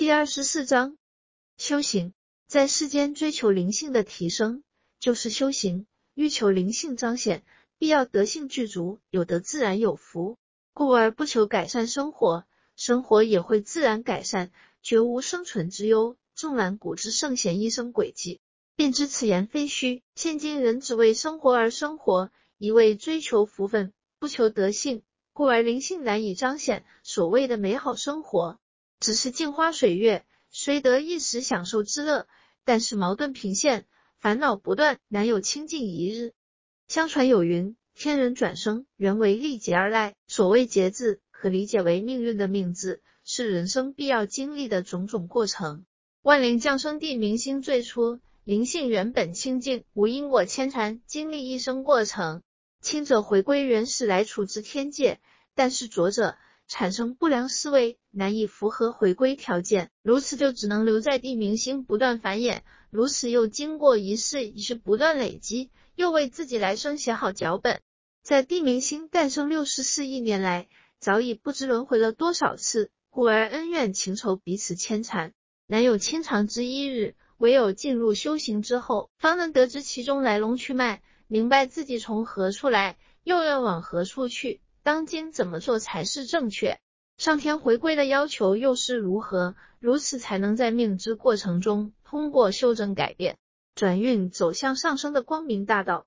第二十四章修行，在世间追求灵性的提升，就是修行。欲求灵性彰显，必要德性具足，有德自然有福。故而不求改善生活，生活也会自然改善，绝无生存之忧。纵览古之圣贤一生轨迹，便知此言非虚。现今人只为生活而生活，一味追求福分，不求德性，故而灵性难以彰显。所谓的美好生活。只是镜花水月，虽得一时享受之乐，但是矛盾频现，烦恼不断，难有清净一日。相传有云：天人转生，原为历劫而来。所谓劫字，可理解为命运的命字，是人生必要经历的种种过程。万灵降生地明星最初灵性原本清净，无因果牵缠，经历一生过程。轻者回归原始来处之天界，但是浊者。产生不良思维，难以符合回归条件，如此就只能留在地明星不断繁衍，如此又经过一世一世不断累积，又为自己来生写好脚本。在地明星诞生六十四亿年来，早已不知轮回了多少次，故而恩怨情仇彼此牵缠，难有清肠之一日。唯有进入修行之后，方能得知其中来龙去脉，明白自己从何处来，又要往何处去。当今怎么做才是正确？上天回归的要求又是如何？如此才能在命之过程中，通过修正改变，转运走向上升的光明大道。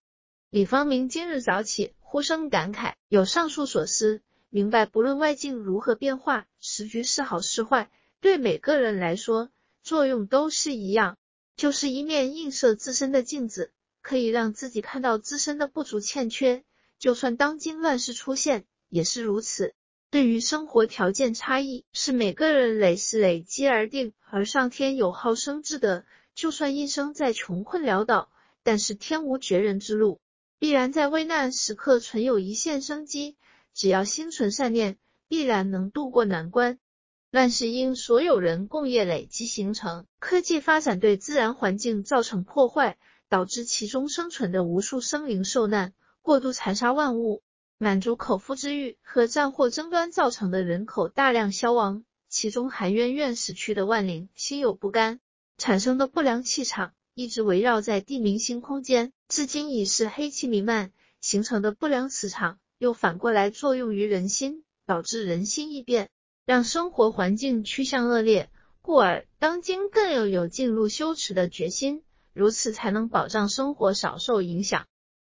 李方明今日早起，呼声感慨：有上述所思，明白不论外境如何变化，时局是好是坏，对每个人来说作用都是一样，就是一面映射自身的镜子，可以让自己看到自身的不足欠缺。就算当今乱世出现，也是如此。对于生活条件差异，是每个人累世累积而定。而上天有好生之德，就算一生再穷困潦倒，但是天无绝人之路，必然在危难时刻存有一线生机。只要心存善念，必然能渡过难关。乱世因所有人共业累积形成，科技发展对自然环境造成破坏，导致其中生存的无数生灵受难。过度残杀万物，满足口腹之欲和战祸争端造成的人口大量消亡，其中含冤怨死去的万灵心有不甘，产生的不良气场一直围绕在地明星空间，至今已是黑气弥漫，形成的不良磁场又反过来作用于人心，导致人心异变，让生活环境趋向恶劣。故而当今更要有进入修持的决心，如此才能保障生活少受影响。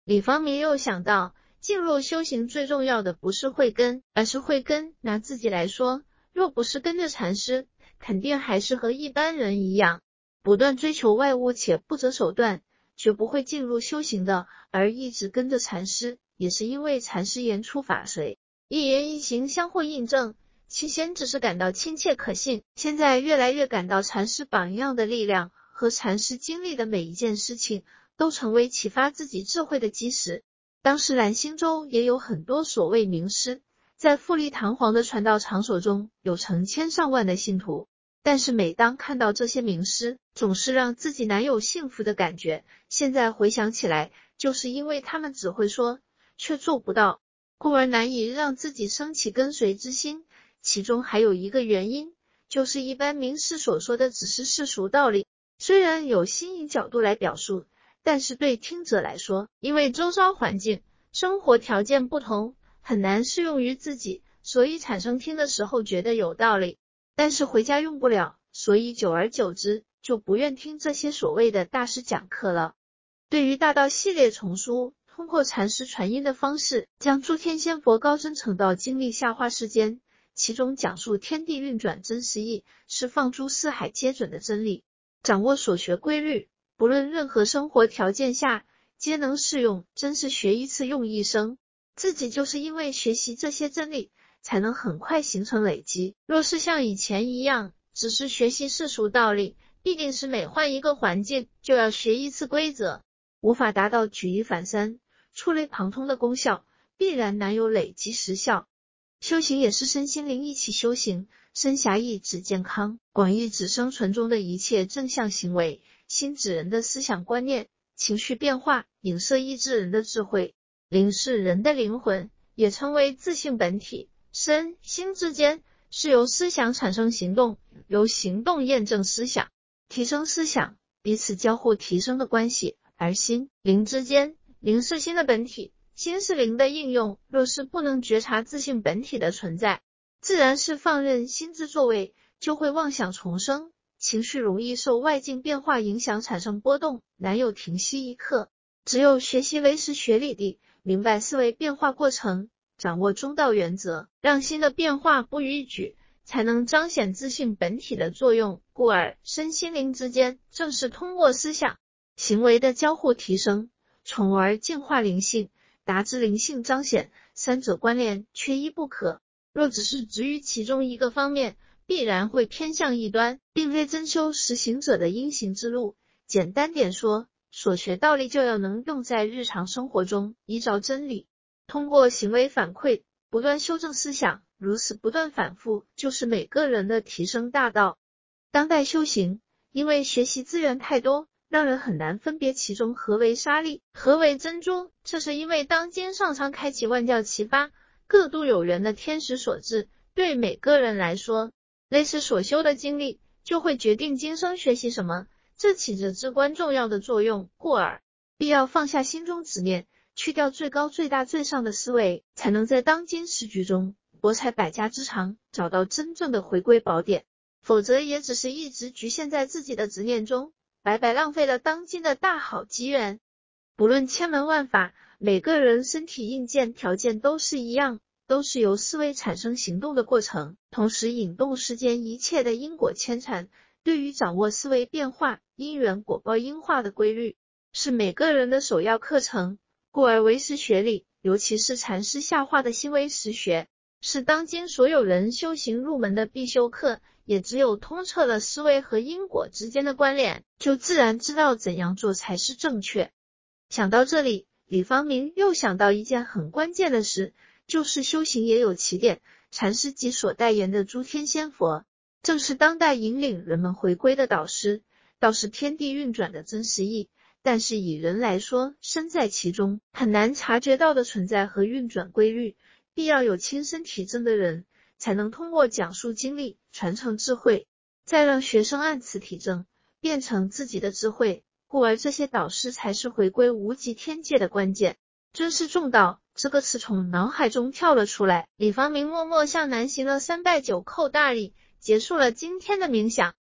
李方明又想到，进入修行最重要的不是慧根，而是慧根。拿自己来说，若不是跟着禅师，肯定还是和一般人一样，不断追求外物且不择手段，绝不会进入修行的。而一直跟着禅师，也是因为禅师言出法随，一言一行相互印证。起先只是感到亲切可信，现在越来越感到禅师榜样的力量和禅师经历的每一件事情。都成为启发自己智慧的基石。当时蓝星洲也有很多所谓名师，在富丽堂皇的传道场所中有成千上万的信徒，但是每当看到这些名师，总是让自己难有幸福的感觉。现在回想起来，就是因为他们只会说，却做不到，故而难以让自己升起跟随之心。其中还有一个原因，就是一般名师所说的只是世俗道理，虽然有心仪角度来表述。但是对听者来说，因为周遭环境、生活条件不同，很难适用于自己，所以产生听的时候觉得有道理，但是回家用不了，所以久而久之就不愿听这些所谓的大师讲课了。对于大道系列丛书，通过禅师传音的方式，将诸天仙佛高僧成道经历下化世间，其中讲述天地运转真实意，是放诸四海皆准的真理，掌握所学规律。不论任何生活条件下，皆能适用。真是学一次用一生。自己就是因为学习这些真理，才能很快形成累积。若是像以前一样，只是学习世俗道理，必定是每换一个环境就要学一次规则，无法达到举一反三、触类旁通的功效，必然难有累积实效。修行也是身心灵一起修行，身狭义指健康，广义指生存中的一切正向行为。心指人的思想观念、情绪变化，影射意志人的智慧。灵是人的灵魂，也称为自性本体。身心之间是由思想产生行动，由行动验证思想，提升思想，彼此交互提升的关系。而心灵之间，灵是心的本体，心是灵的应用。若是不能觉察自性本体的存在，自然是放任心之作为，就会妄想重生，情绪容易受外境变化影响，产生波动，难有停息一刻。只有学习唯识学理的，明白思维变化过程，掌握中道原则，让心的变化不逾矩，才能彰显自信本体的作用。故而身心灵之间，正是通过思想。行为的交互提升，从而净化灵性，达至灵性彰显。三者关联，缺一不可。若只是止于其中一个方面，必然会偏向一端，并非真修实行者的因行之路。简单点说，所学道理就要能用在日常生活中，依照真理，通过行为反馈，不断修正思想。如此不断反复，就是每个人的提升大道。当代修行，因为学习资源太多。让人很难分别其中何为沙粒，何为珍珠。这是因为当今上苍开启万教齐发、各度有缘的天时所致。对每个人来说，类似所修的经历，就会决定今生学习什么，这起着至关重要的作用。故而，必要放下心中执念，去掉最高、最大、最上的思维，才能在当今时局中博采百家之长，找到真正的回归宝典。否则，也只是一直局限在自己的执念中。白白浪费了当今的大好机缘。不论千门万法，每个人身体硬件条件都是一样，都是由思维产生行动的过程，同时引动世间一切的因果牵缠。对于掌握思维变化、因缘果报因化的规律，是每个人的首要课程。故而唯识学理，尤其是禅师下化的新唯识学，是当今所有人修行入门的必修课。也只有通彻了思维和因果之间的关联，就自然知道怎样做才是正确。想到这里，李方明又想到一件很关键的事，就是修行也有起点。禅师及所代言的诸天仙佛，正是当代引领人们回归的导师。道是天地运转的真实意，但是以人来说，身在其中很难察觉到的存在和运转规律，必要有亲身体证的人。才能通过讲述经历传承智慧，再让学生按此体证，变成自己的智慧。故而这些导师才是回归无极天界的关键。尊师重道这个词从脑海中跳了出来。李方明默默向南行了三拜九叩大礼，结束了今天的冥想。